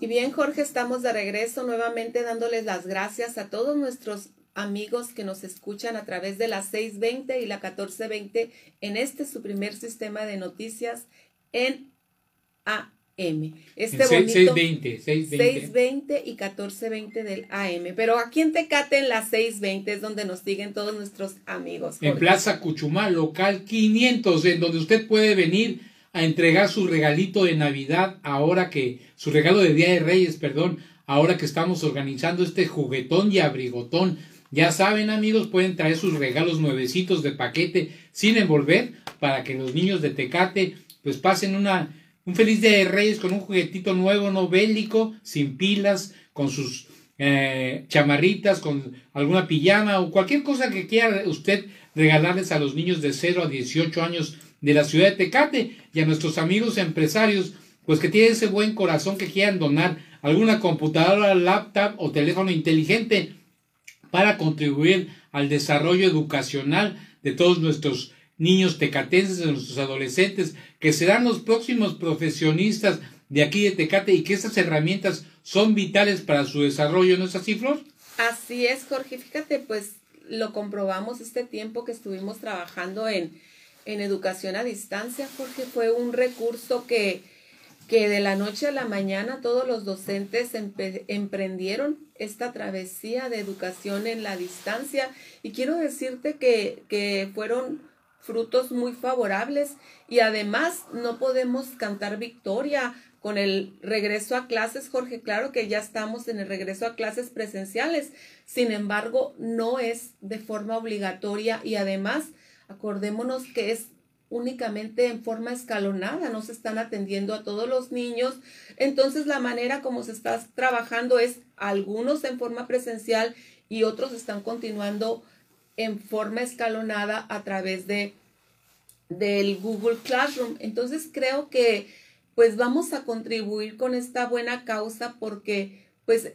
Y bien, Jorge, estamos de regreso nuevamente dándoles las gracias a todos nuestros amigos que nos escuchan a través de la 620 y la 1420 en este su primer sistema de noticias en AM. Este bonito 620, 620. 620 y 1420 del AM. Pero aquí en Tecate en la 620 es donde nos siguen todos nuestros amigos. En. Plaza Cuchumá, local 500, en donde usted puede venir a entregar su regalito de Navidad ahora que, su regalo de Día de Reyes, perdón, ahora que estamos organizando este juguetón y abrigotón. Ya saben amigos, pueden traer sus regalos nuevecitos de paquete sin envolver para que los niños de Tecate pues pasen una, un feliz Día de Reyes con un juguetito nuevo, no bélico, sin pilas, con sus eh, chamarritas, con alguna pijama o cualquier cosa que quiera usted regalarles a los niños de 0 a 18 años de la ciudad de Tecate y a nuestros amigos empresarios, pues que tienen ese buen corazón que quieran donar alguna computadora, laptop o teléfono inteligente para contribuir al desarrollo educacional de todos nuestros niños tecatenses, de nuestros adolescentes, que serán los próximos profesionistas de aquí de Tecate y que estas herramientas son vitales para su desarrollo, ¿no es así, Flor? Así es, Jorge. Fíjate, pues lo comprobamos este tiempo que estuvimos trabajando en, en educación a distancia, Jorge. Fue un recurso que, que de la noche a la mañana todos los docentes emprendieron esta travesía de educación en la distancia. Y quiero decirte que, que fueron frutos muy favorables y además no podemos cantar victoria con el regreso a clases, Jorge, claro que ya estamos en el regreso a clases presenciales, sin embargo, no es de forma obligatoria y además, acordémonos que es únicamente en forma escalonada, no se están atendiendo a todos los niños, entonces la manera como se está trabajando es algunos en forma presencial y otros están continuando en forma escalonada a través de del Google Classroom. Entonces creo que pues vamos a contribuir con esta buena causa porque pues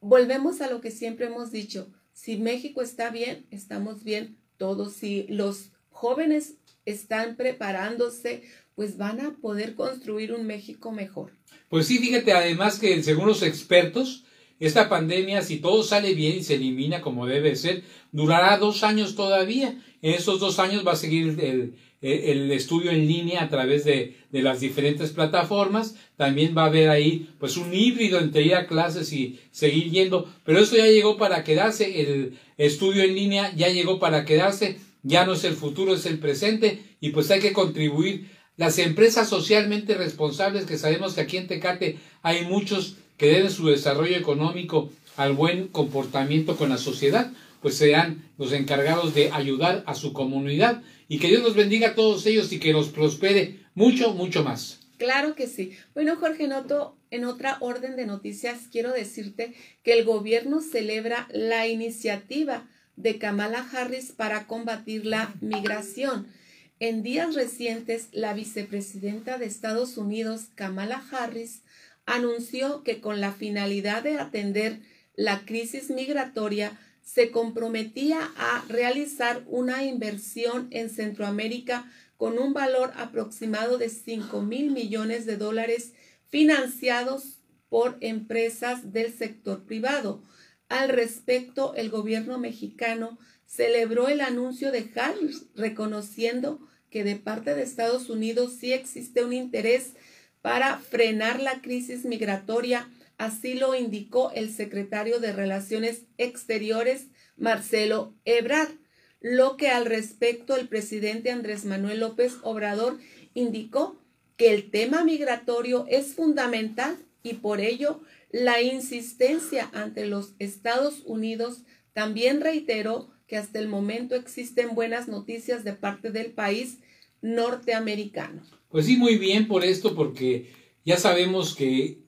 volvemos a lo que siempre hemos dicho. Si México está bien, estamos bien todos. Si los jóvenes están preparándose, pues van a poder construir un México mejor. Pues sí, fíjate además que según los expertos, esta pandemia, si todo sale bien y se elimina como debe ser, durará dos años todavía. En esos dos años va a seguir el, el, el estudio en línea a través de, de, las diferentes plataformas. También va a haber ahí pues un híbrido entre ir a clases y seguir yendo. Pero eso ya llegó para quedarse. El estudio en línea ya llegó para quedarse. Ya no es el futuro, es el presente. Y pues hay que contribuir. Las empresas socialmente responsables, que sabemos que aquí en Tecate hay muchos que deben su desarrollo económico al buen comportamiento con la sociedad, pues serán los encargados de ayudar a su comunidad y que Dios los bendiga a todos ellos y que los prospere mucho, mucho más. Claro que sí. Bueno, Jorge Noto, en otra orden de noticias, quiero decirte que el gobierno celebra la iniciativa de Kamala Harris para combatir la migración. En días recientes, la vicepresidenta de Estados Unidos, Kamala Harris, anunció que con la finalidad de atender la crisis migratoria, se comprometía a realizar una inversión en Centroamérica con un valor aproximado de 5 mil millones de dólares financiados por empresas del sector privado. Al respecto, el gobierno mexicano celebró el anuncio de Harris, reconociendo que de parte de Estados Unidos sí existe un interés para frenar la crisis migratoria, así lo indicó el secretario de Relaciones Exteriores, Marcelo Ebrard, lo que al respecto el presidente Andrés Manuel López Obrador indicó que el tema migratorio es fundamental y por ello la insistencia ante los Estados Unidos también reiteró que hasta el momento existen buenas noticias de parte del país norteamericano. Pues sí, muy bien por esto, porque ya sabemos que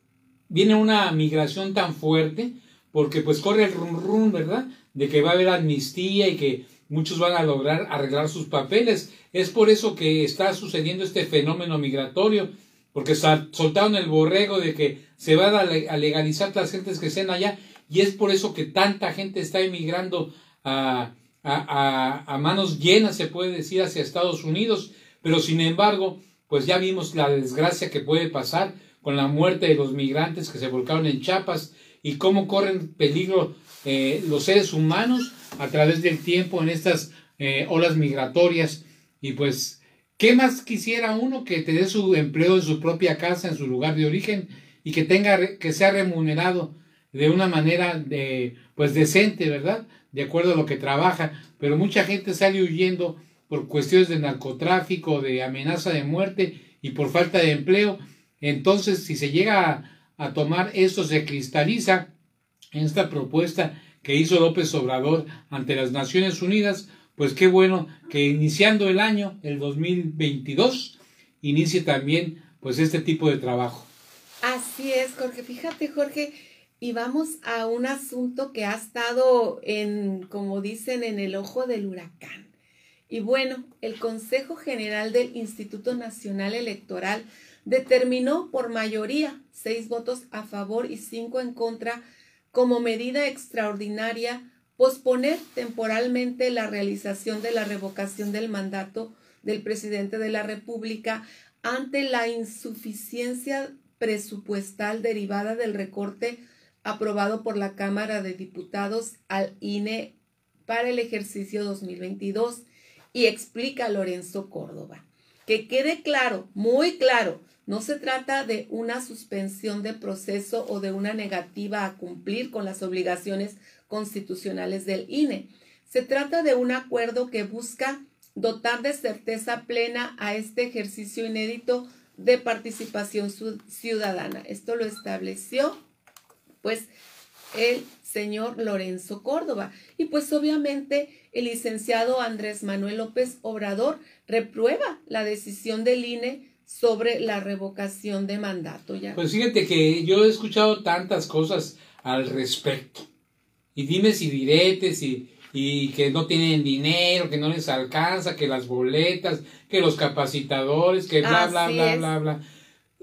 viene una migración tan fuerte, porque pues corre el rum rum, ¿verdad? De que va a haber amnistía y que muchos van a lograr arreglar sus papeles. Es por eso que está sucediendo este fenómeno migratorio, porque soltaron el borrego de que se van a legalizar las gentes que estén allá, y es por eso que tanta gente está emigrando a, a, a, a manos llenas, se puede decir, hacia Estados Unidos, pero sin embargo, pues ya vimos la desgracia que puede pasar con la muerte de los migrantes que se volcaron en Chiapas y cómo corren peligro eh, los seres humanos a través del tiempo en estas eh, olas migratorias. Y pues, ¿qué más quisiera uno que tener su empleo en su propia casa, en su lugar de origen y que tenga que sea remunerado de una manera de pues decente, ¿verdad? De acuerdo a lo que trabaja, pero mucha gente sale huyendo por cuestiones de narcotráfico, de amenaza de muerte y por falta de empleo. Entonces, si se llega a, tomar esto, se cristaliza esta propuesta que hizo López Obrador ante las Naciones Unidas, pues qué bueno que iniciando el año, el 2022, inicie también pues este tipo de trabajo. Así es, Jorge. Fíjate, Jorge, y vamos a un asunto que ha estado en, como dicen, en el ojo del huracán. Y bueno, el Consejo General del Instituto Nacional Electoral determinó por mayoría seis votos a favor y cinco en contra como medida extraordinaria posponer temporalmente la realización de la revocación del mandato del presidente de la República ante la insuficiencia presupuestal derivada del recorte aprobado por la Cámara de Diputados al INE para el ejercicio 2022 y explica Lorenzo Córdoba. Que quede claro, muy claro, no se trata de una suspensión de proceso o de una negativa a cumplir con las obligaciones constitucionales del INE. Se trata de un acuerdo que busca dotar de certeza plena a este ejercicio inédito de participación ciudadana. Esto lo estableció pues el señor Lorenzo Córdoba. Y pues obviamente el licenciado Andrés Manuel López Obrador reprueba la decisión del INE sobre la revocación de mandato. ¿ya? Pues fíjate que yo he escuchado tantas cosas al respecto. Y dime si diretes y, y que no tienen dinero, que no les alcanza, que las boletas, que los capacitadores, que bla, bla, bla, bla, bla.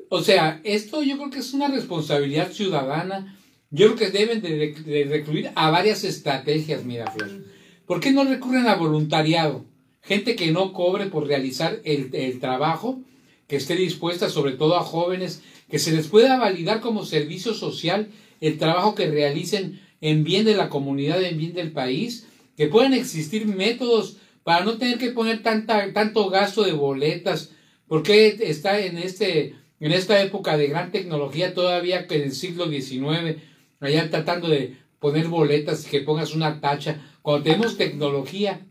O sea, esto yo creo que es una responsabilidad ciudadana yo creo que deben de, recluir a varias estrategias, mira, Flor. ¿Por qué no recurren a voluntariado? Gente que no cobre por realizar el, trabajo, que esté dispuesta, sobre todo a jóvenes, que se les pueda validar como servicio social el trabajo que realicen en bien de la comunidad, en bien del país, que puedan existir métodos para no tener que poner tanta, tanto gasto de boletas, porque está en, este, en esta época de gran tecnología todavía que en el siglo XIX allá tratando de poner boletas y que pongas una tacha, cuando tenemos tecnología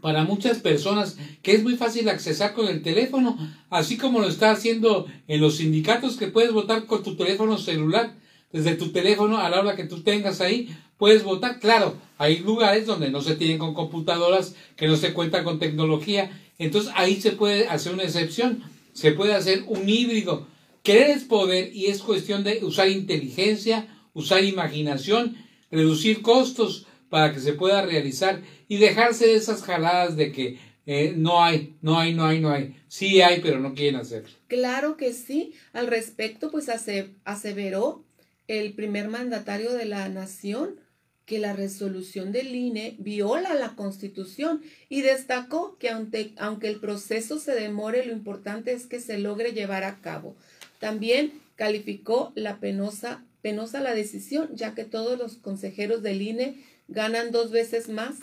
para muchas personas que es muy fácil accesar con el teléfono, así como lo está haciendo en los sindicatos que puedes votar con tu teléfono celular, desde tu teléfono a la hora que tú tengas ahí, puedes votar. Claro, hay lugares donde no se tienen con computadoras, que no se cuenta con tecnología, entonces ahí se puede hacer una excepción, se puede hacer un híbrido. Querer es poder y es cuestión de usar inteligencia, usar imaginación, reducir costos para que se pueda realizar y dejarse de esas jaladas de que eh, no hay, no hay, no hay, no hay. Sí hay, pero no quieren hacer. Claro que sí. Al respecto, pues aseveró el primer mandatario de la nación que la resolución del INE viola la Constitución y destacó que aunque, aunque el proceso se demore, lo importante es que se logre llevar a cabo. También calificó la penosa Penosa la decisión, ya que todos los consejeros del INE ganan dos veces más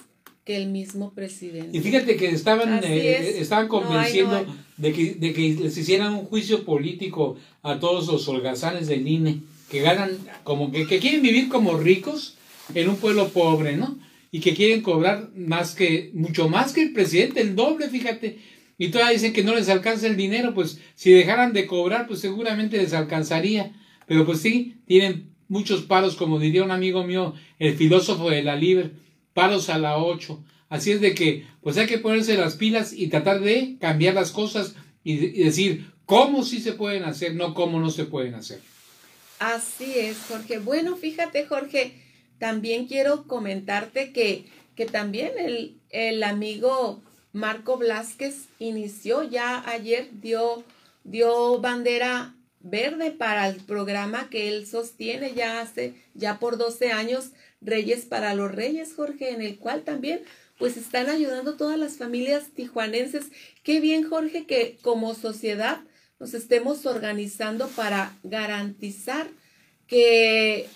que el mismo presidente. Y fíjate que estaban, eh, estaban convenciendo De, que, de que les hicieran un juicio político a todos los holgazanes del INE, que ganan, como que, que quieren vivir como ricos en un pueblo pobre, ¿no? Y que quieren cobrar más que, mucho más que el presidente, el doble, fíjate. Y todavía dicen que no les alcanza el dinero, pues si dejaran de cobrar, pues seguramente les alcanzaría. Pero pues sí, tienen muchos paros, como diría un amigo mío, el filósofo de la Libre, paros a la ocho. Así es de que, pues hay que ponerse las pilas y tratar de cambiar las cosas y, decir cómo sí se pueden hacer, no cómo no se pueden hacer. Así es, Jorge. Bueno, fíjate, Jorge, también quiero comentarte que, que también el, el amigo Marco Blasquez inició ya ayer, dio, dio bandera verde para el programa que él sostiene ya hace, ya por 12 años, Reyes para los Reyes, Jorge, en el cual también pues están ayudando todas las familias tijuanenses. Qué bien, Jorge, que como sociedad nos estemos organizando para garantizar que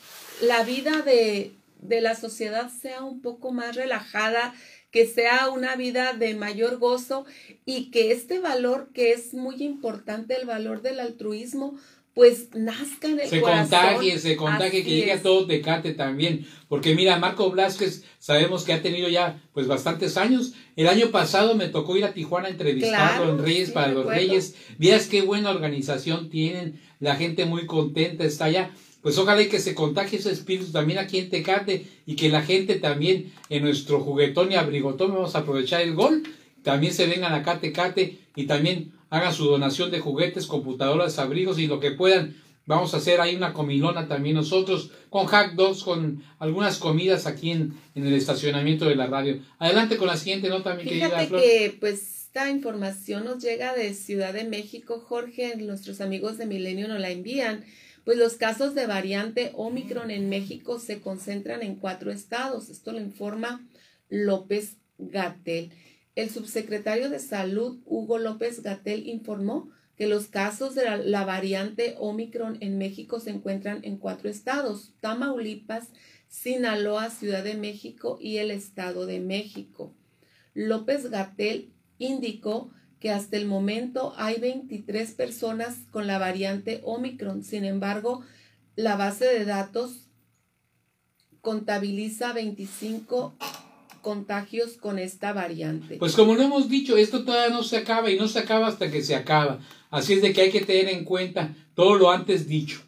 la vida de, de la sociedad sea un poco más relajada, que sea una vida de mayor gozo y que este valor que es muy importante, el valor del altruismo, pues nazca en el se corazón. contagie, se contagie, que llegue a todo Tecate también. Porque mira, Marco Blasquez, sabemos que ha tenido ya pues bastantes años. El año pasado me tocó ir a Tijuana a entrevistarlo en Reyes para los Reyes. Vías qué buena organización tienen, la gente muy contenta está allá. Pues ojalá y que se contagie ese espíritu también aquí en Tecate y que la gente también en nuestro juguetón y abrigotón, vamos a aprovechar el gol, también se vengan acá a Tecate y también hagan su donación de juguetes, computadoras, abrigos y lo que puedan. Vamos a hacer ahí una comilona también nosotros con hack dogs, con algunas comidas aquí en, en el estacionamiento de la radio. Adelante con la siguiente nota, mi Fíjate querida Flor. que pues esta información nos llega de Ciudad de México, Jorge, nuestros amigos de Milenio nos la envían. Pues los casos de variante Omicron en México se concentran en cuatro estados. Esto lo informa López Gatel. El subsecretario de Salud, Hugo López Gatel, informó que los casos de la, la, variante Omicron en México se encuentran en cuatro estados, Tamaulipas, Sinaloa, Ciudad de México y el Estado de México. López Gatel indicó que hasta el momento hay 23 personas con la variante Omicron. Sin embargo, la base de datos contabiliza 25 contagios con esta variante. Pues como lo hemos dicho, esto todavía no se acaba y no se acaba hasta que se acaba. Así es de que hay que tener en cuenta todo lo antes dicho,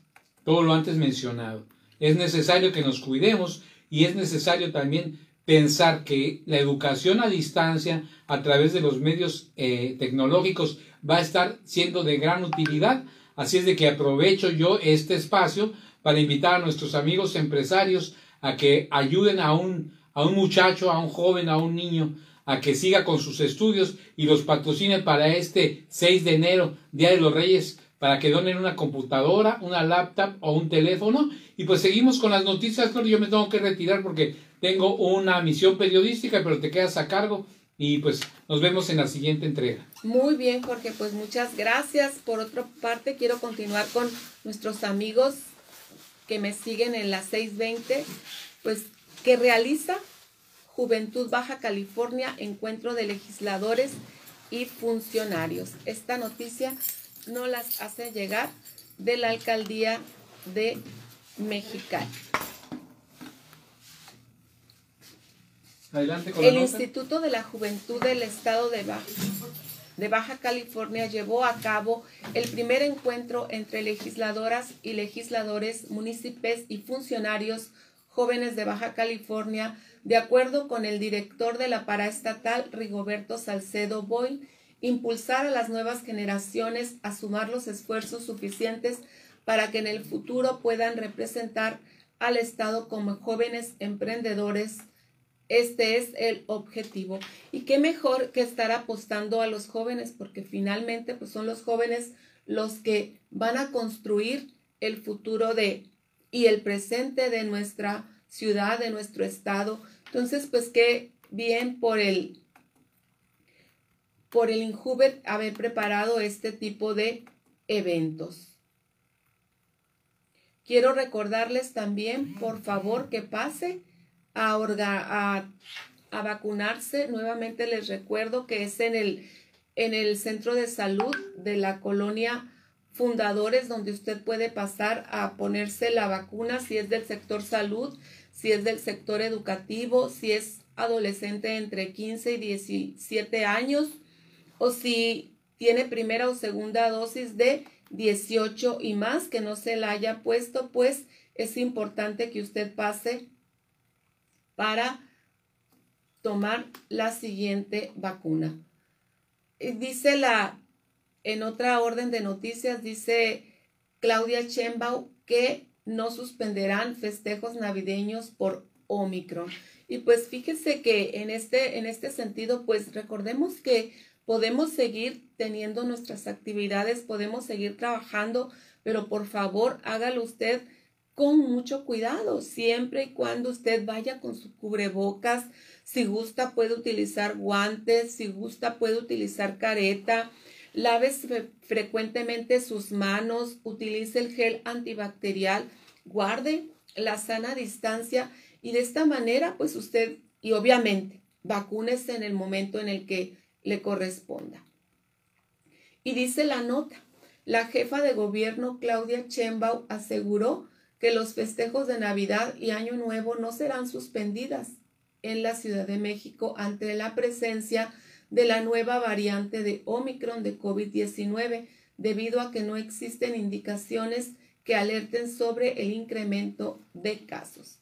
todo lo antes mencionado. Es necesario que nos cuidemos y es necesario también pensar que la educación a distancia a través de los medios eh, tecnológicos va a estar siendo de gran utilidad. Así es de que aprovecho yo este espacio para invitar a nuestros amigos empresarios a que ayuden a un, a un muchacho, a un joven, a un niño, a que siga con sus estudios y los patrocine para este 6 de enero, Día de los Reyes, para que donen una computadora, una laptop o un teléfono. Y pues seguimos con las noticias, Flor. Yo me tengo que retirar porque tengo una misión periodística, pero te quedas a cargo. Y pues nos vemos en la siguiente entrega. Muy bien, Jorge, pues muchas gracias. Por otra parte, quiero continuar con nuestros amigos que me siguen en la 620, pues que realiza Juventud Baja California, encuentro de legisladores y funcionarios. Esta noticia no las hace llegar de la alcaldía de Mexicali. Adelante con El. Instituto de la Juventud del Estado de Baja, de Baja California llevó a cabo el primer encuentro entre legisladoras y legisladores, municipios y funcionarios jóvenes de Baja California, de acuerdo con el director de la paraestatal Rigoberto Salcedo Boy, impulsar a las nuevas generaciones a sumar los esfuerzos suficientes para que en el futuro puedan representar al Estado como jóvenes emprendedores. Este es el objetivo. Y qué mejor que estar apostando a los jóvenes, porque finalmente pues, son los jóvenes los que van a construir el futuro de y el presente de nuestra ciudad, de nuestro estado. Entonces, pues qué bien por el por el Injuber haber preparado este tipo de eventos. Quiero recordarles también, por favor, que pase a, a, a, vacunarse. Nuevamente les recuerdo que es en el, en el centro de salud de la colonia Fundadores, donde usted puede pasar a ponerse la vacuna si es del sector salud, si es del sector educativo, si es adolescente entre 15 y 17 años o si tiene primera o segunda dosis de 18 y más que no se la haya puesto, pues es importante que usted pase para tomar la siguiente vacuna. Dice la, en otra orden de noticias, dice Claudia Chembau que no suspenderán festejos navideños por Omicron. Y pues fíjese que en este, en este sentido, pues recordemos que podemos seguir teniendo nuestras actividades, podemos seguir trabajando, pero por favor hágalo usted con mucho cuidado, siempre y cuando usted vaya con su cubrebocas, si gusta puede utilizar guantes, si gusta puede utilizar careta. lave frecuentemente sus manos, utilice el gel antibacterial, guarde la sana distancia y de esta manera, pues usted, y obviamente, vacúnese en el momento en el que le corresponda. Y dice la nota, la jefa de gobierno Claudia Chembau aseguró que los festejos de Navidad y Año Nuevo no serán suspendidas en la Ciudad de México ante la presencia de la nueva variante de Omicron de COVID-19, debido a que no existen indicaciones que alerten sobre el incremento de casos.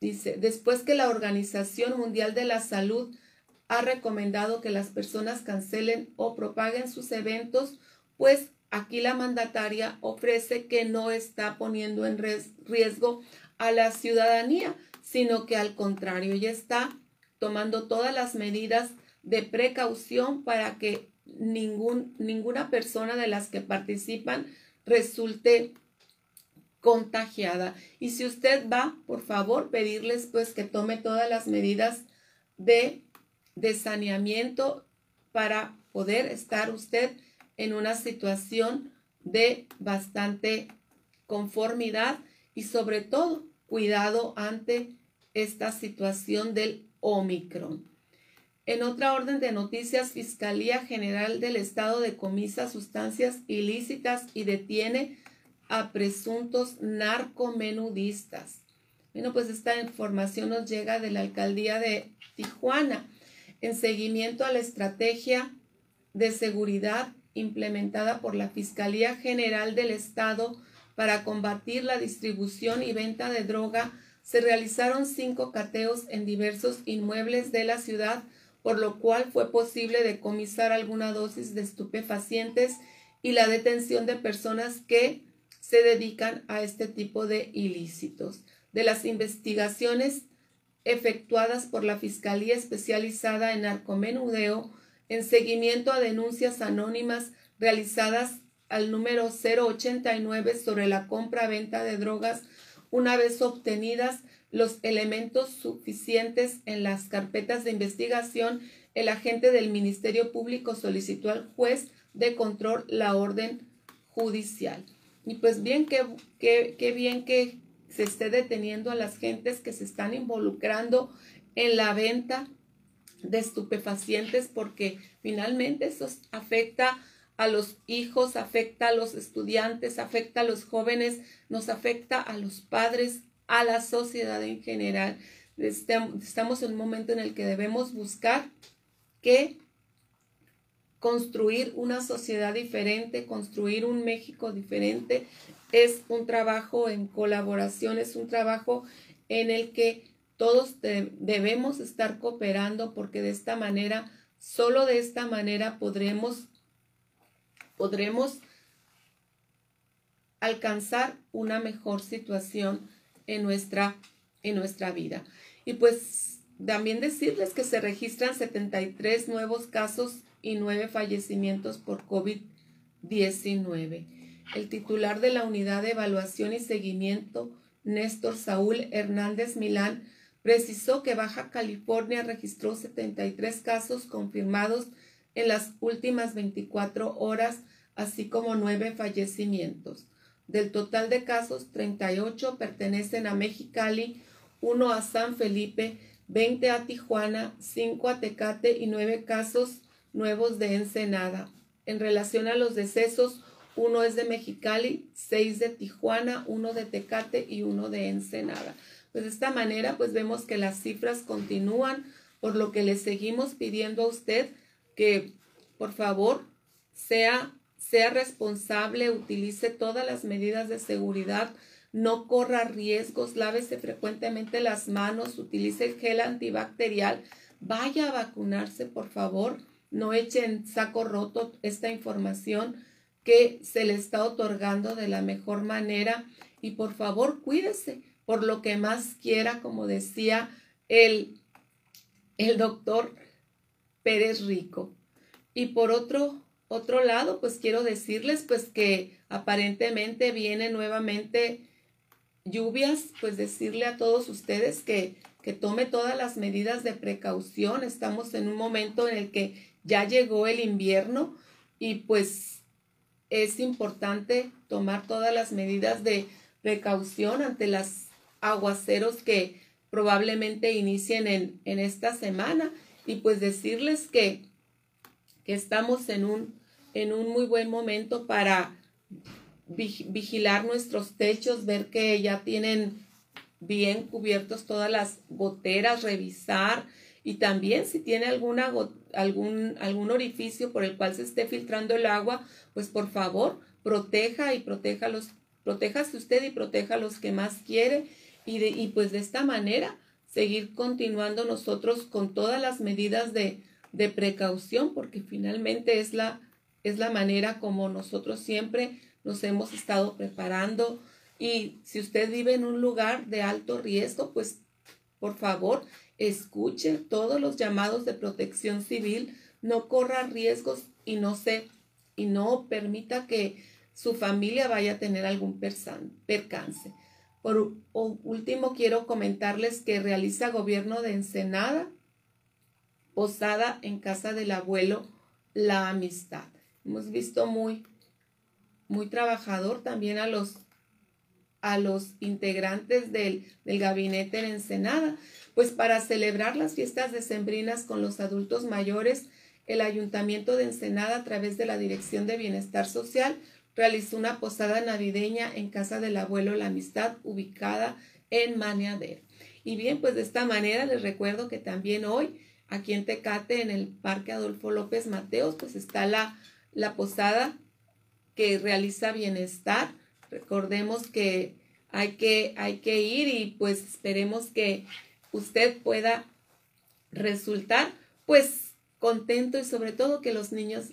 Dice, después que la Organización Mundial de la Salud ha recomendado que las personas cancelen o propaguen sus eventos, pues aquí la mandataria ofrece que no está poniendo en riesgo a la ciudadanía, sino que al contrario ya está tomando todas las medidas de precaución para que ningún, ninguna persona de las que participan resulte contagiada. Y si usted va, por favor, pedirles pues que tome todas las medidas de, de saneamiento para poder estar usted en una situación de bastante conformidad y sobre todo cuidado ante esta situación del Omicron. En otra orden de noticias, Fiscalía General del Estado decomisa sustancias ilícitas y detiene a presuntos narcomenudistas. Bueno, pues esta información nos llega de la alcaldía de Tijuana en seguimiento a la estrategia de seguridad implementada por la Fiscalía General del Estado para combatir la distribución y venta de droga. Se realizaron cinco cateos en diversos inmuebles de la ciudad por lo cual fue posible decomisar alguna dosis de estupefacientes y la detención de personas que se dedican a este tipo de ilícitos. De las investigaciones efectuadas por la Fiscalía Especializada en Narcomenudeo en seguimiento a denuncias anónimas realizadas al número 089 sobre la compra-venta de drogas una vez obtenidas los elementos suficientes en las carpetas de investigación, el agente del Ministerio Público solicitó al juez de control la orden judicial. Y pues bien, qué, qué, bien que se esté deteniendo a las gentes que se están involucrando en la venta de estupefacientes porque finalmente eso afecta a los hijos, afecta a los estudiantes, afecta a los jóvenes, nos afecta a los padres, a la sociedad en general. Estamos en un momento en el que debemos buscar que construir una sociedad diferente, construir un México diferente, es un trabajo en colaboración, es un trabajo en el que todos debemos estar cooperando porque de esta manera, solo de esta manera podremos, podremos alcanzar una mejor situación en nuestra, en nuestra vida. Y pues también decirles que se registran 73 nuevos casos y 9 fallecimientos por COVID-19. El titular de la Unidad de Evaluación y Seguimiento, Néstor Saúl Hernández Milán, precisó que Baja California registró 73 casos confirmados en las últimas 24 horas, así como 9 fallecimientos. Del total de casos, 38 pertenecen a Mexicali, 1 a San Felipe, 20 a Tijuana, 5 a Tecate y 9 casos nuevos de Ensenada. En relación a los decesos, uno es de Mexicali, 6 de Tijuana, 1 de Tecate y 1 de Ensenada. Pues de esta manera, pues vemos que las cifras continúan, por lo que le seguimos pidiendo a usted que, por favor, sea sea responsable, utilice todas las medidas de seguridad, no corra riesgos, lávese frecuentemente las manos, utilice el gel antibacterial, vaya a vacunarse, por favor, no eche en saco roto esta información que se le está otorgando de la mejor manera y por favor cuídese por lo que más quiera, como decía el, el doctor Pérez Rico. Y por otro otro lado, pues quiero decirles pues que aparentemente vienen nuevamente lluvias, pues decirle a todos ustedes que, que tome todas las medidas de precaución. Estamos en un momento en el que ya llegó el invierno y pues es importante tomar todas las medidas de precaución ante los aguaceros que probablemente inicien en, en esta semana y pues decirles que, que estamos en un, en un muy buen momento para vigilar nuestros techos, ver que ya tienen bien cubiertos todas las goteras, revisar y también si tiene alguna, algún, algún orificio por el cual se esté filtrando el agua, pues por favor proteja y proteja los, protéjase usted y proteja a los que más quiere y, de, y pues de esta manera seguir continuando nosotros con todas las medidas de, de precaución porque finalmente es la, es la manera como nosotros siempre nos hemos estado preparando. Y si usted vive en un lugar de alto riesgo, pues por favor escuche todos los llamados de protección civil, no corra riesgos y no se y no permita que su familia vaya a tener algún percance. Por último, quiero comentarles que realiza gobierno de Ensenada, posada en casa del abuelo, la amistad. Hemos visto muy, muy trabajador también a los a los integrantes del, del gabinete en Ensenada, pues para celebrar las fiestas decembrinas con los adultos mayores, el Ayuntamiento de Ensenada, a través de la Dirección de Bienestar Social, realizó una posada navideña en casa del abuelo La Amistad, ubicada en Maneader. Y bien, pues de esta manera les recuerdo que también hoy, aquí en Tecate, en el Parque Adolfo López Mateos, pues está la, la posada que realiza bienestar Recordemos que hay que, hay que ir y pues esperemos que usted pueda resultar pues contento y sobre todo que los niños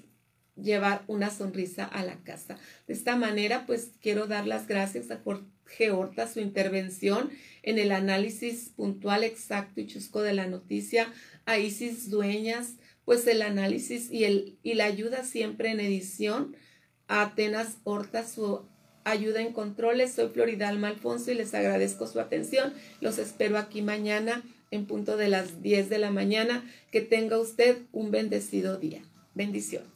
llevar una sonrisa a la casa. De esta manera, pues quiero dar las gracias a Jorge Horta, su intervención en el análisis puntual, exacto y chusco de la noticia, a Isis Dueñas, pues el análisis y, el, y la ayuda siempre en edición, a Atenas Horta, su ayuda en controles. Soy Floridalma Alfonso y les agradezco su atención. Los espero aquí mañana en punto de las 10 de la mañana. Que tenga usted un bendecido día. Bendiciones.